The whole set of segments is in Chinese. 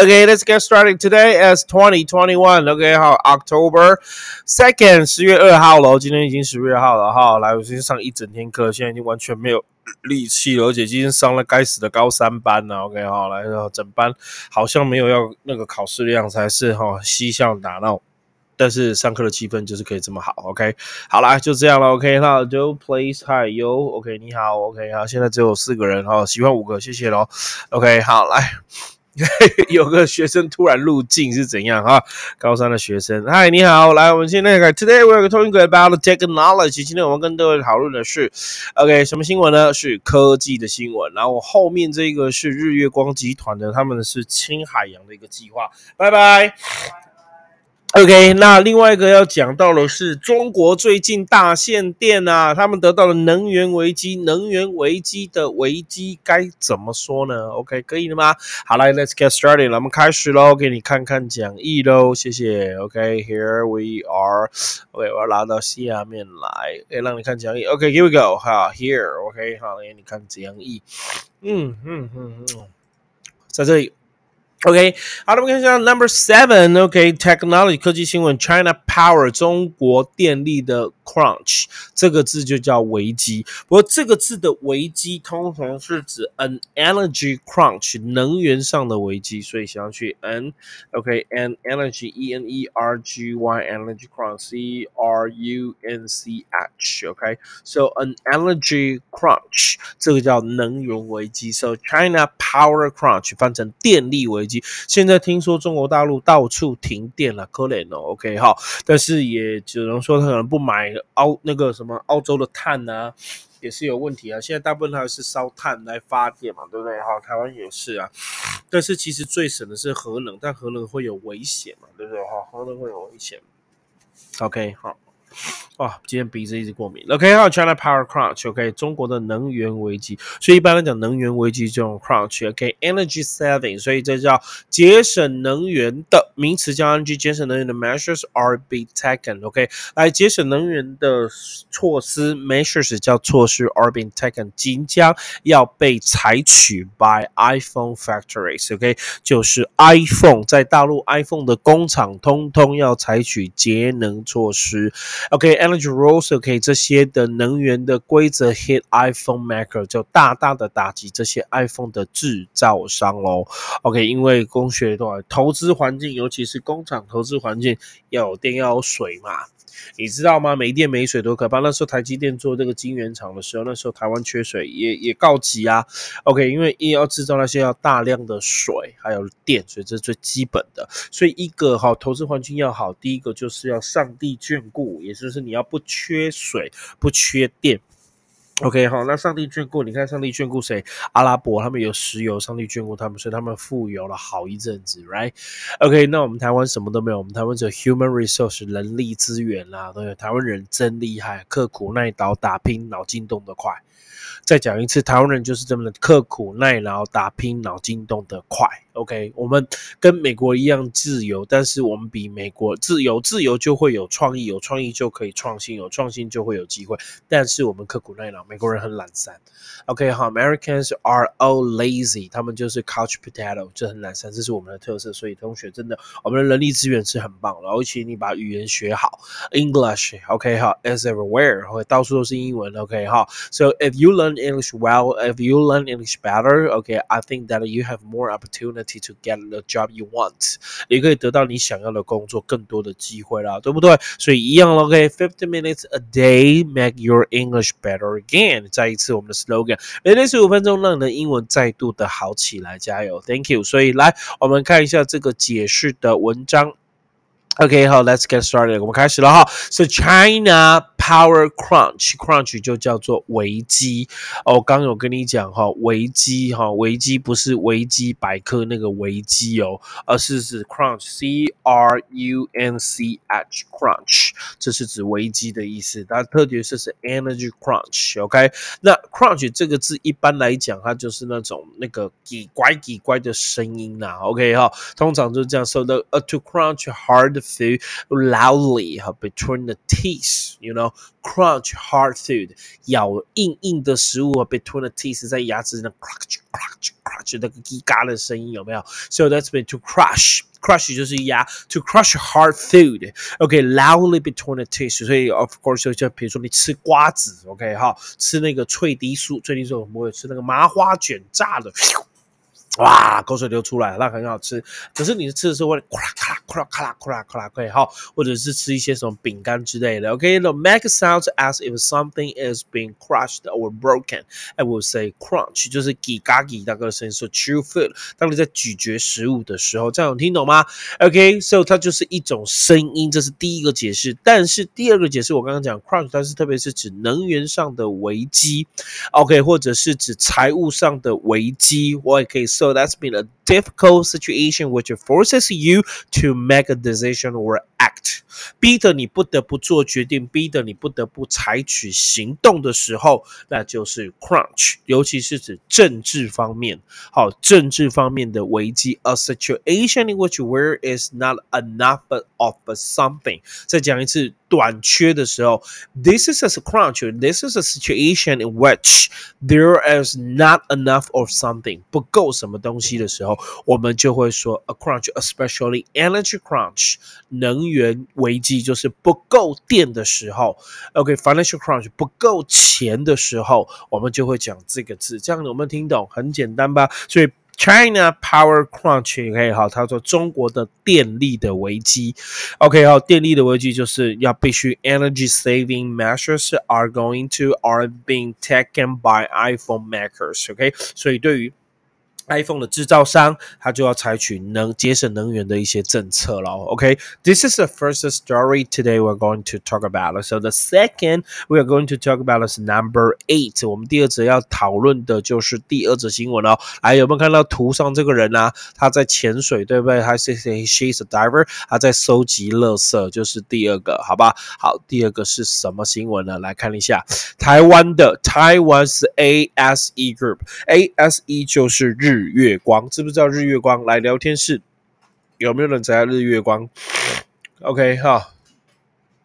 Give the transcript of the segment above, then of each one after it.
Okay, let's get started today as 2021. OK，好，October second，十月二号了。今天已经十月二号了哈。来，我今天上一整天课，现在已经完全没有力气了，而且今天上了该死的高三班了。OK，好，来，整班好像没有要那个考试量才是哈，嬉笑打闹。但是上课的气氛就是可以这么好，OK，好啦，就这样了，OK，那就 Please Hi You，OK，你好，OK，好，现在只有四个人哈，喜欢五个，谢谢喽，OK，好，来，有个学生突然入境是怎样哈？高三的学生嗨你好，来，我们现在看，Today we are talking about technology，今天我们跟各位讨论的是，OK，什么新闻呢？是科技的新闻，然后后面这个是日月光集团的，他们是青海洋的一个计划，拜拜。OK，那另外一个要讲到的是中国最近大限电啊，他们得到了能源危机，能源危机的危机该怎么说呢？OK，可以了吗？好来，Let's get started，我们开始喽，给你看看讲义喽，谢谢。OK，Here we are。OK，我要拉到下面来，哎，让你看讲义。OK，Here we go，哈，Here，OK，好，给你看讲义。嗯嗯嗯嗯，在这里。OK，好的，我们看一下 Number Seven，OK，Technology 科技新闻，China Power 中国电力的 Crunch 这个字就叫危机。不过这个字的危机通常是指 an energy crunch 能源上的危机，所以想要去 n OK，an energy E N E R G Y energy crunch C R U N C H OK，so an energy crunch 这个叫能源危机，so China Power Crunch 翻成电力危。 现在听说中国大陆到处停电了，可怜哦。OK 哈，但是也只能说他可能不买澳那个什么澳洲的碳啊，也是有问题啊。现在大部分还是烧碳来发电嘛，对不对？哈，台湾也是啊。但是其实最省的是核能，但核能会有危险嘛，对不对？哈，核能会有危险。OK 好。哇，今天鼻子一直过敏。OK，还有 China Power Crunch。OK，中国的能源危机。所以一般来讲，能源危机就用 crunch。OK，energy saving，所以这叫节省能源的名词，叫 energy 节省能源的 measures are being taken。OK，来节省能源的措施 measures 叫措施 are being taken，即将要被采取 by iPhone factories。OK，就是 iPhone 在大陆 iPhone 的工厂通通要采取节能措施。OK，energy rules OK 这些的能源的规则 hit iPhone maker 就大大的打击这些 iPhone 的制造商喽。OK，因为工学的话投资环境，尤其是工厂投资环境要有电要有水嘛。你知道吗？没电没水多可怕！那时候台积电做这个晶圆厂的时候，那时候台湾缺水也也告急啊。OK，因为一要制造那些要大量的水还有电，所以这是最基本的。所以一个好投资环境要好，第一个就是要上帝眷顾，也就是你要不缺水不缺电。OK，好，那上帝眷顾，你看上帝眷顾谁？阿拉伯他们有石油，上帝眷顾他们，所以他们富有了好一阵子，Right？OK，那我们台湾什么都没有，我们台湾只有 human resource 人力资源啦，对，台湾人真厉害，刻苦耐劳，打拼，脑筋动得快。再讲一次，台湾人就是这么的刻苦耐劳、打拼、脑筋动得快。OK，我们跟美国一样自由，但是我们比美国自由，自由就会有创意，有创意就可以创新，有创新就会有机会。但是我们刻苦耐劳，美国人很懒散。OK，好，Americans are all lazy，他们就是 couch potato，就很懒散，这是我们的特色。所以同学真的，我们的人力资源是很棒的，而且你把语言学好，English，OK，好，as everywhere，会到处都是英文。OK，好，So if you learn English well, if you learn English better, OK, I think that you have more opportunity. To get the job you want，也可以得到你想要的工作，更多的机会啦，对不对？所以一样，OK，fifteen minutes a day make your English better again。再一次我们的 slogan，每天十五分钟，让你的英文再度的好起来，加油，Thank you。所以来，我们看一下这个解释的文章。OK，好，Let's get started，我们开始了哈。So China power crunch，crunch 就叫做危机。哦，刚有跟你讲哈，危机哈，危机不是维基百科那个危机哦，而是指 crunch，C R U N C H，crunch，这是指危机的意思。它特别是是 energy crunch。OK，那 crunch 这个字一般来讲，它就是那种那个叽乖叽乖的声音啦。OK 哈，通常就是这样说的。呃，to crunch hard。food loudly between the teeth. You know, crunch hard food，咬硬硬的食物 between the teeth，在牙齿那 crunch crunch crunch 那个叽嘎的声音有没有？So that's been to crush。crush 就是压，to crush hard food，OK，loudly between the teeth，所以 of course 就比如说你吃瓜子，OK 哈，吃那个脆梨酥，脆梨酥我们会吃那个麻花卷炸的。 哇，口水流出来，那很好吃。可是你吃的时候会咔啦咔啦咔啦咔啦咔啦咔啦，可以哈，或者是吃一些什么饼干之类的。OK，the make sounds as if something is being crushed or broken. I will say crunch，就是叽嘎叽那个声音。说 chew food，当你在咀嚼食物的时候，这样有听懂吗？OK，so 它就是一种声音，这是第一个解释。但是第二个解释，我刚刚讲 crunch，它是特别是指能源上的危机，OK，或者是指财务上的危机，我也可以说。So that's been a difficult situation which forces you to make a decision or act，逼得你不得不做决定，逼得你不得不采取行动的时候，那就是 crunch，尤其是指政治方面，好，政治方面的危机，a situation in which there is not enough of something。再讲一次。 短缺的时候，this is a crunch. This is a situation in which there is not enough of something 不够什么东西的时候，我们就会说 a crunch, especially energy crunch 能源危机就是不够电的时候。OK，financial crunch 不够钱的时候，我们就会讲这个字。这样我们听懂很简单吧？所以。China power crunch OK 好，他说中国的电力的危机，OK 好，电力的危机就是要必须 energy saving measures are going to are being taken by iPhone makers OK，所以对于 iPhone 的制造商，他就要采取能节省能源的一些政策了。OK，this、is the first story today we're going to talk about. So the second we are going to talk about is number eight. 我们第二则要讨论的就是第二则新闻哦。来，有没有看到图上这个人啊？他在潜水，对不对？他是 she's a diver，他在收集垃圾，就是第二个，好吧？好，第二个是什么新闻呢？来看一下，台湾的 Taiwan's ASE Group，ASE 就是日。日月光，知不知道日月光？来聊天室，有没有人在日月光？OK 哈，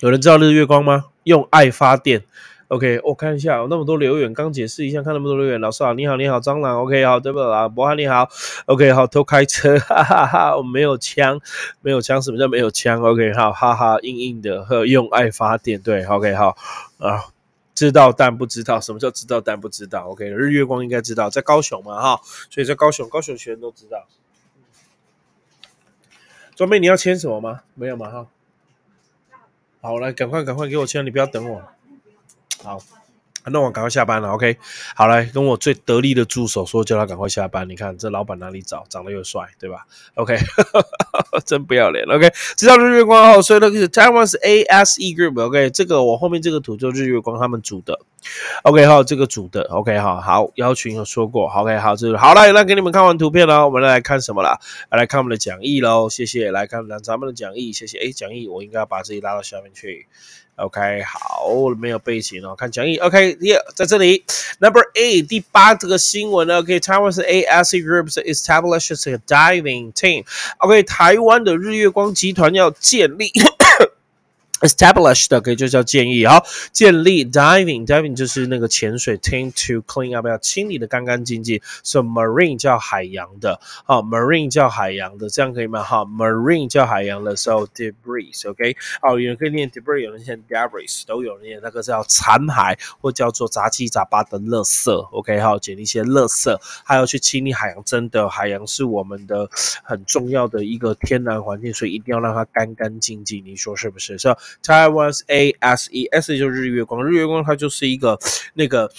有人知道日月光吗？用爱发电。OK，我看一下，有那么多留言，刚解释一下，看那么多留言。老师好，你好，你好，蟑螂。OK，好，对不啦？博翰你好。OK，好，偷开车，哈哈哈，我没有枪，没有枪，什么叫没有枪？OK，好，哈哈，硬硬的，呵，用爱发电，对，OK，好，啊。知道但不知道，什么叫知道但不知道？OK，日月光应该知道，在高雄嘛，哈，所以在高雄，高雄学生都知道。装备你要签什么吗？没有嘛，哈。好，来，赶快赶快给我签，你不要等我。好。那我赶快下班了，OK。好来跟我最得力的助手说，叫他赶快下班。你看这老板哪里找？长得又帅，对吧？OK，真不要脸，OK。知道日月光号，所以那个是 Taiwan's ASE Group，OK。这个我后面这个图就日月光他们组的，OK。好，这个组的，OK。好好，邀群有说过，OK。好，这是好了，那给你们看完图片了，我们来看什么了？来看我们的讲义喽，谢谢。来看咱们的讲义，谢谢。哎，讲义我应该要把自己拉到下面去。OK，好，没有背景哦，看讲义。OK，第二在这里，Number Eight 第八这个新闻呢，OK，Taiwan's ASE Group establishes a diving team。OK，台湾的日月光集团要建立。Established 可以就叫建议，好，建立 diving diving 就是那个潜水，tend to clean up 要清理的干干净净，so marine 叫海洋的，好，marine 叫海洋的，这样可以吗？哈，marine 叫海洋的，so debris，OK，好，有人可以念 debris，有人念 debris，都有念那个叫残骸或叫做杂七杂八的垃圾，OK，好，捡一些垃圾，还要去清理海洋，真的，海洋是我们的很重要的一个天然环境，所以一定要让它干干净净，你说是不是？是。Taiwan's ASE，S 就是日月光，日月光它就是一个那个。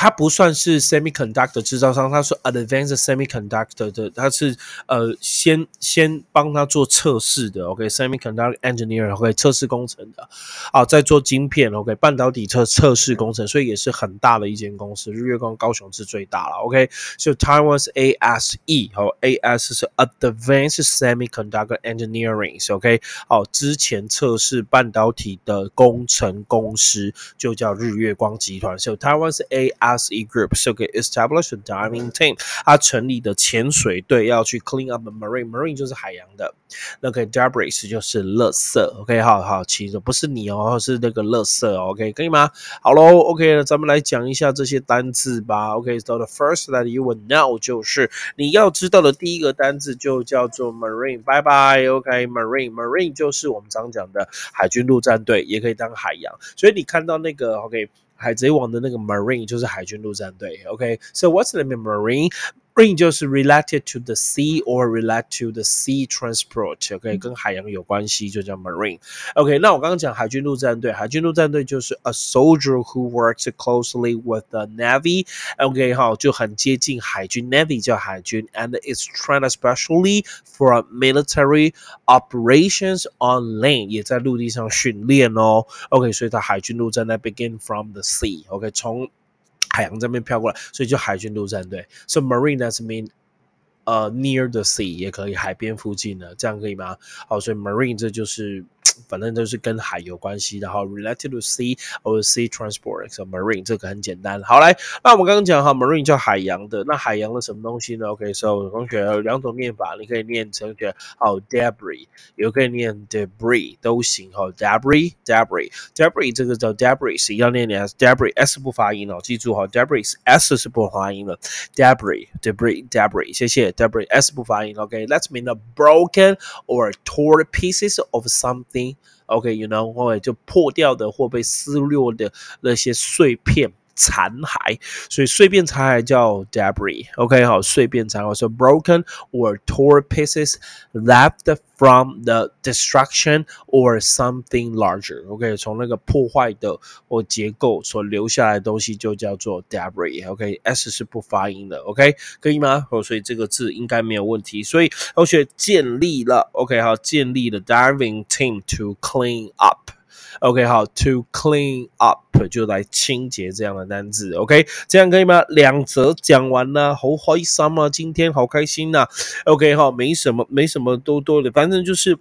它不算是 semiconductor 制造商，它是 advanced semiconductor 的，它是呃先先帮他做测试的，OK，semiconductor engineer，OK，测试工程的，啊，在做晶片，OK，半导体测测试工程，所以也是很大的一间公司。日月光高雄是最大了，OK，所以 Taiwan's ASE 和 AS 是 advanced semiconductor engineering，OK，好，之前测试半导体的工程公司就叫日月光集团，所以 Taiwan's AS。As a group. So okay, establish a diving team. 他成立的潜水队要去 clean up the marine. Marine 就是海洋的。那个 debris 就是垃圾。OK，好好，其实不是你哦，是那个垃圾。OK，可以吗？好喽，OK，那咱们来讲一下这些单字吧。OK，so the first that you will know 就是你要知道的第一个单字就叫做 marine。拜拜。OK，marine，marine 就是我们常讲的海军陆战队，也可以当海洋。所以你看到那个 OK。海贼王的那个 Marine 就是海军陆战队，OK，so、what's the name Marine? Marine 就是 related to the sea or related to the sea transport，OK，、okay? 跟海洋有关系就叫 Marine。OK，那我刚刚讲海军陆战队，海军陆战队就是 a soldier who works closely with the navy，OK，、okay, 好，就很接近海军，navy 叫海军，and it's trained especially for military operations on land，也在陆地上训练哦。OK，所以它海军陆战队 begin from the sea，OK，、okay? 从 海洋这边飘过来，所以就海军陆战队。So marine does mean 呃 near the sea 也可以，海边附近的，这样可以吗？好，所以 marine 这就是反正都是跟海有关系的哈，related to sea or sea transport，so marine 这个很简单。好来，那我们刚刚讲哈，marine 叫海洋的，那海洋的什么东西呢？OK，so 同学有两种念法，你可以念成学好 debris，也可以念 debris 都行哈，debris，debris，debris 这个叫 debris，要念念 debris，s 不发音哦，记住哈，debris，s 是不发音的，debris，debris，debris，谢谢，debris，s 不发音，OK，let's mean the broken or torn pieces of something。 OK，you know，或者就破掉的或被撕裂的那些碎片。残骸，所以碎片残骸叫 debris。OK，好，碎片残骸，so broken or torn pieces left from the destruction or something larger。OK，从那个破坏的或结构所留下来的东西就叫做 debris。OK，s 是不发音的。OK，可以吗？哦，所以这个字应该没有问题。所以同学建立了，OK，好，建立了 diving team to clean up。OK，好，to clean up 就来清洁这样的单字，OK，这样可以吗？两则讲完了，好开心啊！今天好开心呐，OK，好，没什么，没什么多多的，反正就是。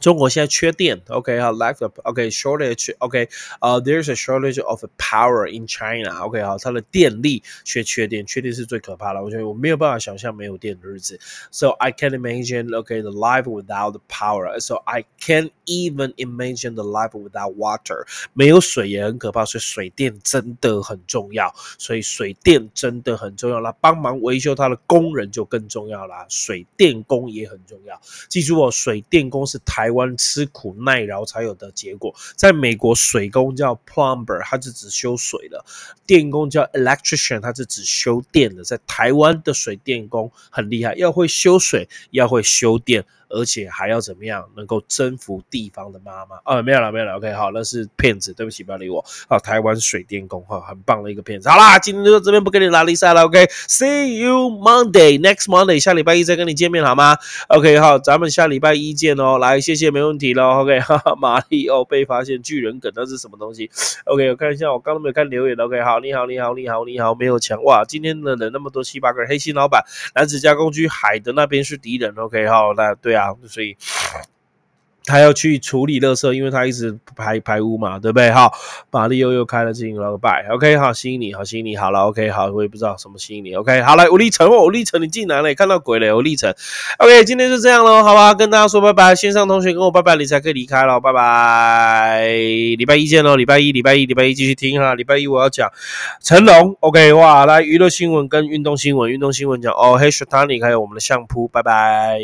中国现在缺电，OK 哈，lack of，OK shortage，OK，呃，there's a shortage of power in China，OK 哈，它的电力缺缺电，缺电是最可怕的，我觉得我没有办法想象没有电的日子，so I can't imagine，OK the life without the power，so I can't even imagine the life without water，没有水也很可怕，所以水电真的很重要，所以水电真的很重要啦，帮忙维修它的工人就更重要啦，水电工也很重要，记住哦，水电工是台。台湾吃苦耐劳才有的结果。在美国，水工叫 plumber，它是只修水的；电工叫 electrician，它是只修电的。在台湾的水电工很厉害，要会修水，要会修电。而且还要怎么样能够征服地方的妈妈？哦，没有了，没有了。OK，好，那是骗子，对不起，不要理我。好，台湾水电工哈，很棒的一个骗子。好啦，今天就这边不跟你拉力赛了。OK，See you Monday，next Monday，下礼拜一再跟你见面好吗？OK，好，咱们下礼拜一见哦。来，谢谢，没问题喽。OK，哈 哈，马里奥被发现巨人梗，那是什么东西？OK，我看一下，我刚刚没有看留言。OK，好，你好，你好，你好，你好，没有抢哇！今天的人那么多，七八个人黑心老板，男子加工区海的那边是敌人。OK，好，那对啊。所以他要去处理垃圾，因为他一直排排污嘛，对不对？好，玛丽又又开了进了个拜，OK，好吸引你，好吸引你，好了，OK，好，我也不知道什么吸引你，OK，好来，吴立成，吴立成，你进来了，看到鬼了，吴立成，OK，今天就这样喽，好吧，跟大家说拜拜，线上同学跟我拜拜，你才可以离开了，拜拜，礼拜一见喽，礼拜一，礼拜一，礼拜一继续听哈，礼拜一我要讲成龙，OK，哇，来娱乐新闻跟运动新闻，运动新闻讲哦，黑雪塔尼还有我们的相扑，拜拜。